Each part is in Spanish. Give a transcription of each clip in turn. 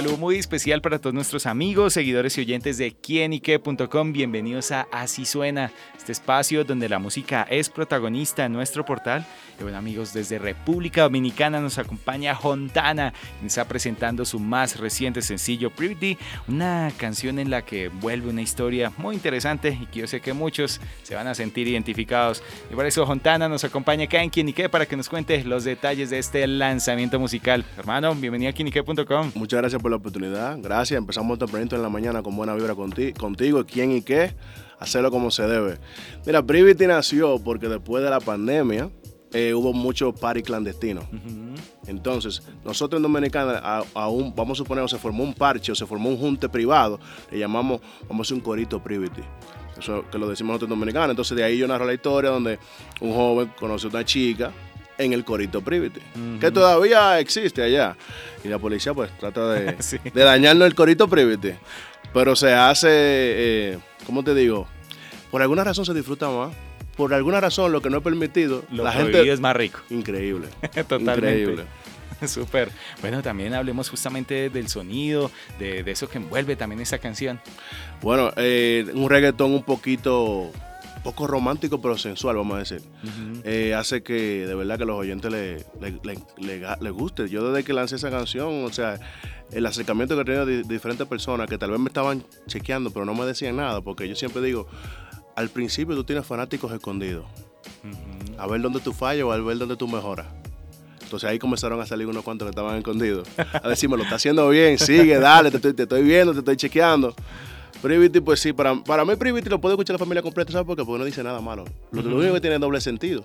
Saludo muy especial para todos nuestros amigos, seguidores y oyentes de quienique.com. Bienvenidos a Así Suena, este espacio donde la música es protagonista en nuestro portal. Y bueno, amigos, desde República Dominicana nos acompaña Hontana, quien está presentando su más reciente sencillo, Pretty, una canción en la que vuelve una historia muy interesante y que yo sé que muchos se van a sentir identificados. Y por eso Hontana nos acompaña acá en Quienique para que nos cuente los detalles de este lanzamiento musical. Hermano, bienvenido a quienique.com. Muchas gracias por la oportunidad. Gracias. Empezamos tempranito en la mañana con buena vibra contigo, contigo quién y qué, hacerlo como se debe. Mira, Privity nació porque después de la pandemia eh, hubo mucho party clandestino. Entonces, nosotros en Dominicana, aún, vamos a suponer, se formó un parche o se formó un junte privado, le llamamos, vamos a hacer un corito Privity. Eso que lo decimos nosotros en Dominicana. Entonces, de ahí yo narro la historia donde un joven conoce a una chica en el Corito Privity, que todavía existe allá. Y la policía pues trata de, de dañarnos el Corito Privity. Pero se hace, eh, ¿cómo te digo? Por alguna razón se disfruta más. Por alguna razón lo que no es permitido, lo la gente es más rico. Increíble. Totalmente. Increíble. Súper. Bueno, también hablemos justamente del sonido, de, eso que envuelve también esa canción. Bueno, eh, un reggaetón un poquito poco romántico pero sensual, vamos a decir. Eh, hace que de verdad que los oyentes les le, guste. Yo desde que lancé esa canción, o sea, el acercamiento que he tenido de, diferentes personas que tal vez me estaban chequeando pero no me decían nada, porque yo siempre digo, al principio tú tienes fanáticos escondidos. A ver dónde tú fallas o a ver dónde tú mejoras. Entonces ahí comenzaron a salir unos cuantos que estaban escondidos. A decirme, lo está haciendo bien, sigue, dale, te, te estoy viendo, te estoy chequeando. Privity, pues sí, para, para mí Privity lo puede escuchar la familia completa, ¿sabes por qué? Porque no dice nada malo. Lo, único que tiene es doble sentido.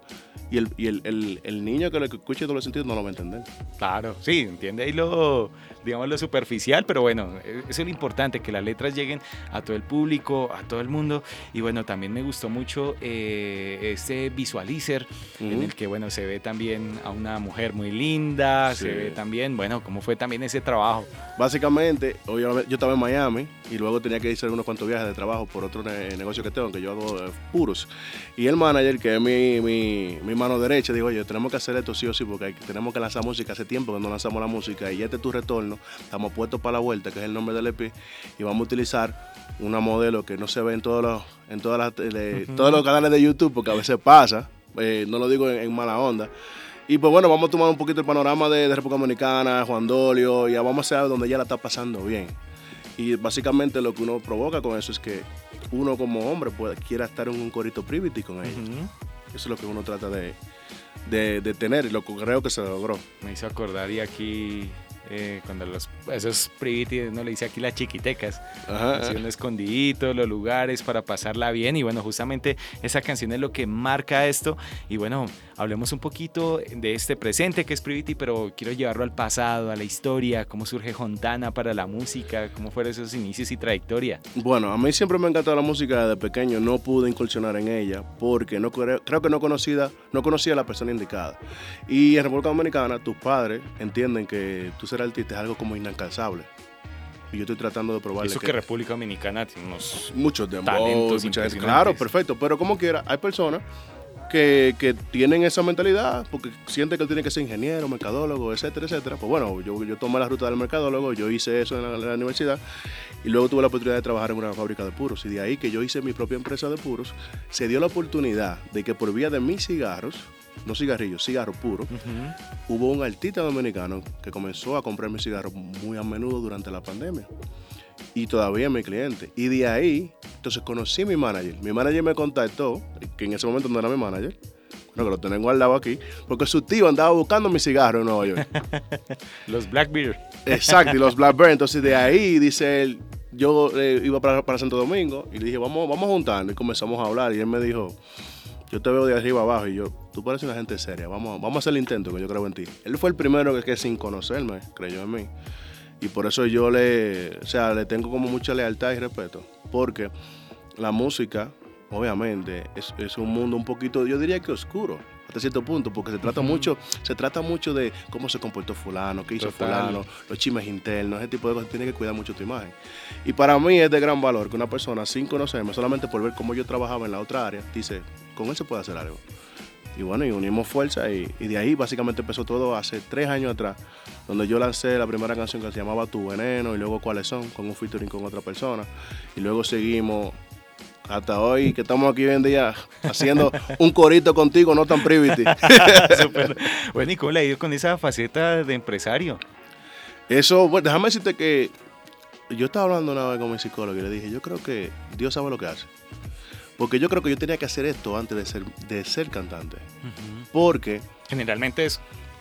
Y, el, y el, el, el, niño que lo escuche doble sentido no lo va a entender. Claro, sí, entiende ahí lo, digamos, lo superficial, pero bueno, e, eso es lo importante, que las letras lleguen a todo el público, a todo el mundo. Y bueno, también me gustó mucho eh, este visualizer en el que, bueno, se ve también a una mujer muy linda, se ve también, bueno, cómo fue también ese trabajo. Básicamente, yo, yo estaba en Miami y luego tenía que irse unos cuantos viajes de trabajo por otro negocio que tengo, que yo hago eh, puros. Y el manager, que es mi, mi, mi, mano derecha, dijo, oye, tenemos que hacer esto sí o sí, porque tenemos que lanzar música. Hace tiempo que no lanzamos la música y este es tu retorno. Estamos puestos para la vuelta, que es el nombre del EP, y vamos a utilizar una modelo que no se ve en todos los, en todas las, todos los canales de YouTube, porque a veces pasa, eh, no lo digo en, mala onda. Y pues bueno, vamos a tomar un poquito el panorama de, de República Dominicana, Juan Dolio, y vamos a ver donde ya la está pasando bien. Y básicamente lo que uno provoca con eso es que uno como hombre pueda, quiera estar en un corito privity con ella. Eso es lo que uno trata de, de, tener y lo que creo que se logró. Me hizo acordar y aquí eh, cuando los, esos privity, no le dice aquí las chiquitecas, Ajá, un escondidito, los lugares para pasarla bien. Y bueno, justamente esa canción es lo que marca esto. Y bueno, hablemos un poquito de este presente que es Privity, pero quiero llevarlo al pasado, a la historia, cómo surge Hontana para la música, cómo fueron esos inicios y trayectoria. Bueno, a mí siempre me ha encantado la música desde pequeño, no pude incursionar en ella porque no creo, que no conocida, no conocía a la persona indicada. Y en República Dominicana, tus padres entienden que tú ser artista es algo como inalcanzable. Y yo estoy tratando de probar. Eso que, República Dominicana tiene unos muchos de talentos Claro, perfecto. Pero como quiera, hay personas que, que, tienen esa mentalidad porque sienten que él tiene que ser ingeniero, mercadólogo, etcétera, etcétera. Pues bueno, yo, yo tomé la ruta del mercadólogo, yo hice eso en la, universidad y luego tuve la oportunidad de trabajar en una fábrica de puros. Y de ahí que yo hice mi propia empresa de puros, se dio la oportunidad de que por vía de mis cigarros, no cigarrillos, cigarros puros, hubo un artista dominicano que comenzó a comprar mis cigarros muy a menudo durante la pandemia y todavía mi cliente. Y de ahí, entonces conocí a mi manager. Mi manager me contactó, que en ese momento no era mi manager, bueno, que lo tengo al lado aquí, porque su tío andaba buscando mi cigarro en Nueva York. los Blackbeard. Exacto, y los Blackbeard. Entonces de ahí, dice él, yo eh, iba para, para, Santo Domingo y le dije, vamos, vamos a juntarnos. Y comenzamos a hablar y él me dijo, yo te veo de arriba abajo y yo, tú pareces una gente seria, vamos, vamos a hacer el intento que yo creo en ti. Él fue el primero que, que sin conocerme creyó en mí. Y por eso yo le, o sea, le tengo como mucha lealtad y respeto. Porque la música, obviamente, es, un mundo un poquito, yo diría que oscuro. Hasta cierto punto, porque se trata mucho, se trata mucho de cómo se comportó fulano, qué hizo fulano, los chismes internos, ese tipo de cosas, tiene que cuidar mucho tu imagen. Y para mí es de gran valor que una persona sin conocerme, solamente por ver cómo yo trabajaba en la otra área, dice, con él se puede hacer algo. Y bueno, y unimos fuerza y, de ahí básicamente empezó todo hace tres años atrás, donde yo lancé la primera canción que se llamaba Tu Veneno y luego Cuáles Son, con un featuring con otra persona. Y luego seguimos hasta hoy que estamos aquí hoy en día haciendo un corito contigo, no tan privity. Bueno, ¿y cómo le ha ido con esa faceta de empresario? Eso, bueno, déjame decirte que yo estaba hablando una vez con mi psicólogo y le dije, yo creo que Dios sabe lo que hace. Porque yo creo que yo tenía que hacer esto antes de ser, de ser cantante. Porque... Generalmente es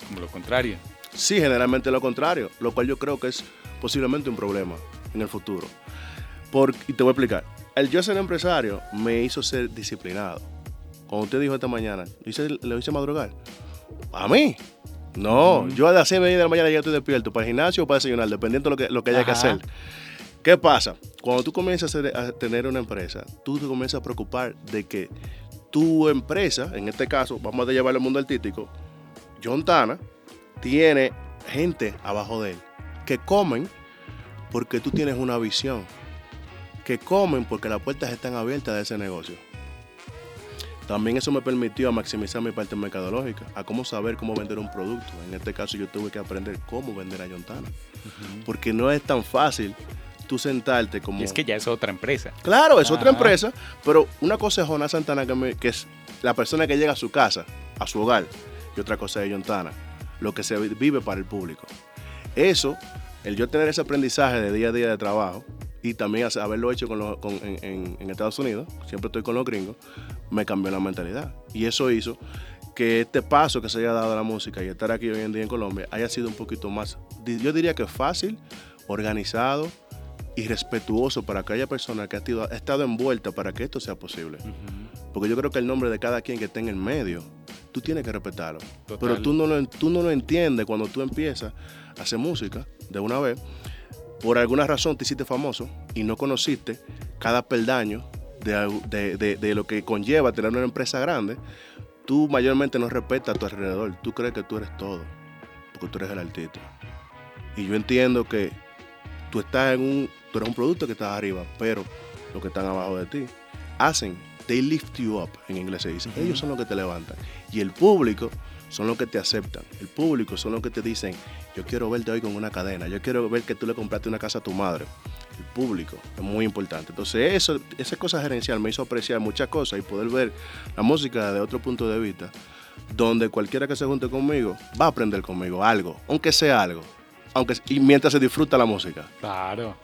como lo contrario. Sí, generalmente lo contrario, lo cual yo creo que es posiblemente un problema en el futuro. Por, y te voy a explicar. El yo ser empresario me hizo ser disciplinado. Como usted dijo esta mañana, le hice madrugar. ¿A mí? No, yo a las 6 de la mañana ya estoy despierto para el gimnasio o para desayunar, dependiendo de lo que, lo que haya que hacer. ¿Qué pasa? Cuando tú comienzas a, tener una empresa, tú te comienzas a preocupar de que tu empresa, en este caso, vamos a llevarlo al mundo artístico, John Tana, tiene gente abajo de él que comen porque tú tienes una visión, que comen porque las puertas están abiertas de ese negocio. También eso me permitió maximizar mi parte mercadológica, a cómo saber cómo vender un producto. En este caso yo tuve que aprender cómo vender a Yontana. Porque no es tan fácil tú sentarte como... Y es que ya es otra empresa. Claro, es otra empresa, pero una cosa es Jonás Santana, que, es la persona que llega a su casa, a su hogar, y otra cosa es Yontana, lo que se vive para el público. Eso, el yo tener ese aprendizaje de día a día de trabajo, y también haberlo hecho en, en, Estados Unidos, siempre estoy con los gringos, me cambió la mentalidad. Y eso hizo que este paso que se haya dado a la música y estar aquí hoy en día en Colombia haya sido un poquito más, yo diría que fácil, organizado y respetuoso para aquella persona que ha, estado envuelta para que esto sea posible. Porque yo creo que el nombre de cada quien que esté en el medio, tú tienes que respetarlo. Pero tú no, lo, tú no lo entiendes cuando tú empiezas a hacer música de una vez. Por alguna razón te hiciste famoso y no conociste cada peldaño de, de lo que conlleva tener una empresa grande. Tú mayormente no respetas a tu alrededor. Tú crees que tú eres todo. Porque tú eres el artista. Y yo entiendo que tú estás en un, tú eres un producto que estás arriba, pero los que están abajo de ti hacen, they lift you up, en inglés se dice. Ellos son los que te levantan. Y el público son los que te aceptan. El público son los que te dicen, yo quiero verte hoy con una cadena, yo quiero ver que tú le compraste una casa a tu madre. El público es muy importante. Entonces, eso, esa cosa gerencial me hizo apreciar muchas cosas y poder ver la música de otro punto de vista, donde cualquiera que se junte conmigo va a aprender conmigo algo, aunque sea algo aunque y mientras se disfruta la música. Claro.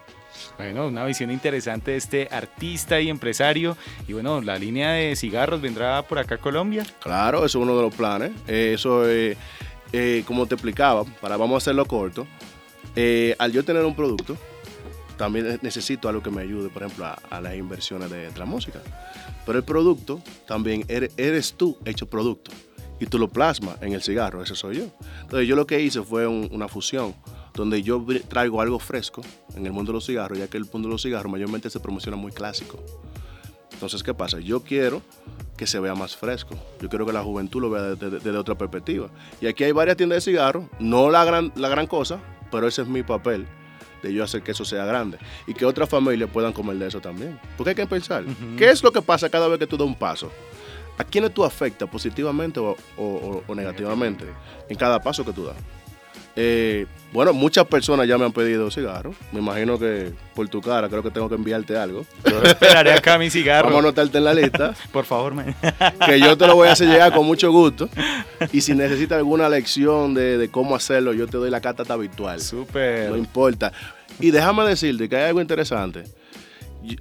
Bueno, una visión interesante de este artista y empresario. Y bueno, la línea de cigarros vendrá por acá a Colombia. Claro, eso es uno de los planes. Eh, eso es, eh, como te explicaba, para vamos a hacerlo corto, eh, al yo tener un producto, también necesito algo que me ayude, por ejemplo, a, las inversiones de, la música. Pero el producto también eres, eres tú hecho producto y tú lo plasmas en el cigarro, ese soy yo. Entonces yo lo que hice fue una fusión donde yo traigo algo fresco en el mundo de los cigarros, ya que el mundo de los cigarros mayormente se promociona muy clásico. Entonces, ¿qué pasa? Yo quiero que se vea más fresco. Yo quiero que la juventud lo vea desde, otra perspectiva. Y aquí hay varias tiendas de cigarros, no la gran, la gran cosa, pero ese es mi papel de yo hacer que eso sea grande y que otras familias puedan comer de eso también. Porque hay que pensar, ¿qué es lo que pasa cada vez que tú das un paso? ¿A quiénes tú afectas positivamente o negativamente en cada paso que tú das? Eh, bueno, muchas personas ya me han pedido cigarros. Me imagino que por tu cara creo que tengo que enviarte algo. Yo esperaré acá mi cigarro. Vamos a anotarte en la lista. por favor, que yo te lo voy a hacer llegar con mucho gusto. Y si necesitas alguna lección de, cómo hacerlo, yo te doy la carta virtual. Súper. No importa. Y déjame decirte que hay algo interesante.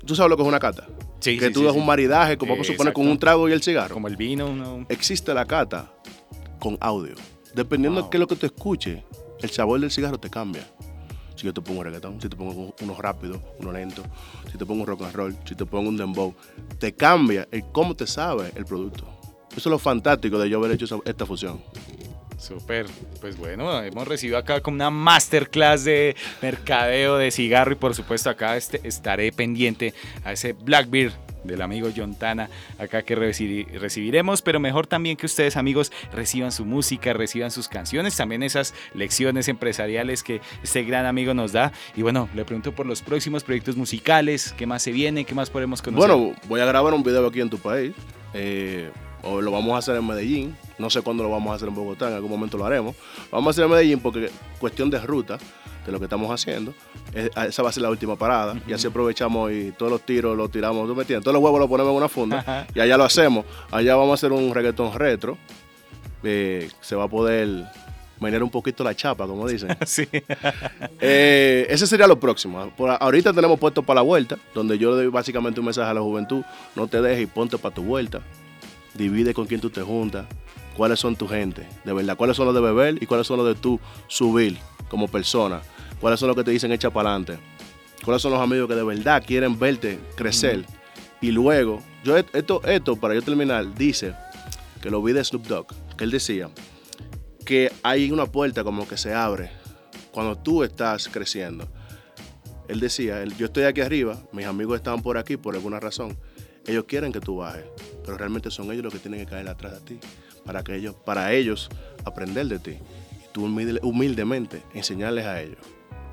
¿Tú sabes lo que es una cata? Sí, que tú das un maridaje, como vamos a suponer, con un trago y el cigarro. Como el vino. Existe la cata con audio. Dependiendo de qué es lo que tú escuches, el sabor del cigarro te cambia. Si yo te pongo un reggaetón, si te pongo uno rápido, uno lento, si te pongo un rock and roll, si te pongo un dembow, te cambia el cómo te sabe el producto. Eso es lo fantástico de yo haber hecho esta fusión. Súper, pues bueno, hemos recibido acá como una masterclass de mercadeo de cigarro y por supuesto acá este, estaré pendiente a ese Blackbeard del amigo John Tana acá que recibiremos, pero mejor también que ustedes amigos reciban su música, reciban sus canciones, también esas lecciones empresariales que este gran amigo nos da. Y bueno, le pregunto por los próximos proyectos musicales, qué más se viene, qué más podemos conocer. Bueno, voy a grabar un video aquí en tu país. Eh, o lo vamos a hacer en Medellín, no sé cuándo lo vamos a hacer en Bogotá, en algún momento lo haremos. Vamos a hacer en Medellín porque cuestión de ruta de lo que estamos haciendo, esa va a ser la última parada y así aprovechamos y todos los tiros los tiramos, ¿tú me entiendes? Todos los huevos los ponemos en una funda y allá lo hacemos. Allá vamos a hacer un reggaetón retro, eh, se va a poder menear un poquito la chapa, como dicen. sí. Eh, ese sería lo próximo. Por, ahorita tenemos puesto para la vuelta, donde yo le doy básicamente un mensaje a la juventud, no te dejes y ponte para tu vuelta divide con quién tú te juntas, cuáles son tu gente, de verdad, cuáles son los de beber y cuáles son los de tú subir como persona, cuáles son los que te dicen echa para adelante, cuáles son los amigos que de verdad quieren verte crecer. Y luego, yo esto, esto, para yo terminar, dice que lo vi de Snoop Dogg, que él decía que hay una puerta como que se abre cuando tú estás creciendo. Él decía, yo estoy aquí arriba, mis amigos están por aquí por alguna razón ellos quieren que tú bajes, pero realmente son ellos los que tienen que caer atrás de ti para, que ellos, para ellos aprender de ti. Y tú humildemente enseñarles a ellos.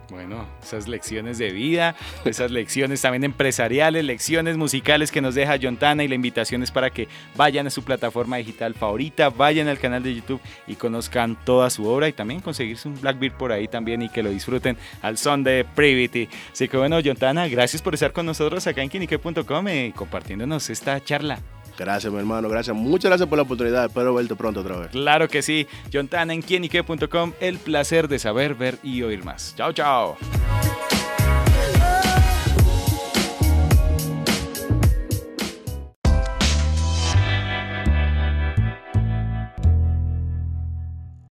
Bueno, esas lecciones de vida, esas lecciones también empresariales, lecciones musicales que nos deja Yontana y la invitación es para que vayan a su plataforma digital favorita, vayan al canal de YouTube y conozcan toda su obra y también conseguirse un Blackbeard por ahí también y que lo disfruten al son de Privity. Así que bueno, Yontana, gracias por estar con nosotros acá en kinique.com y compartiéndonos esta charla. Gracias, mi hermano. Gracias. Muchas gracias por la oportunidad. Espero verte pronto otra vez. Claro que sí. John Tan en quienique.com. El placer de saber, ver y oír más. Chao, chao.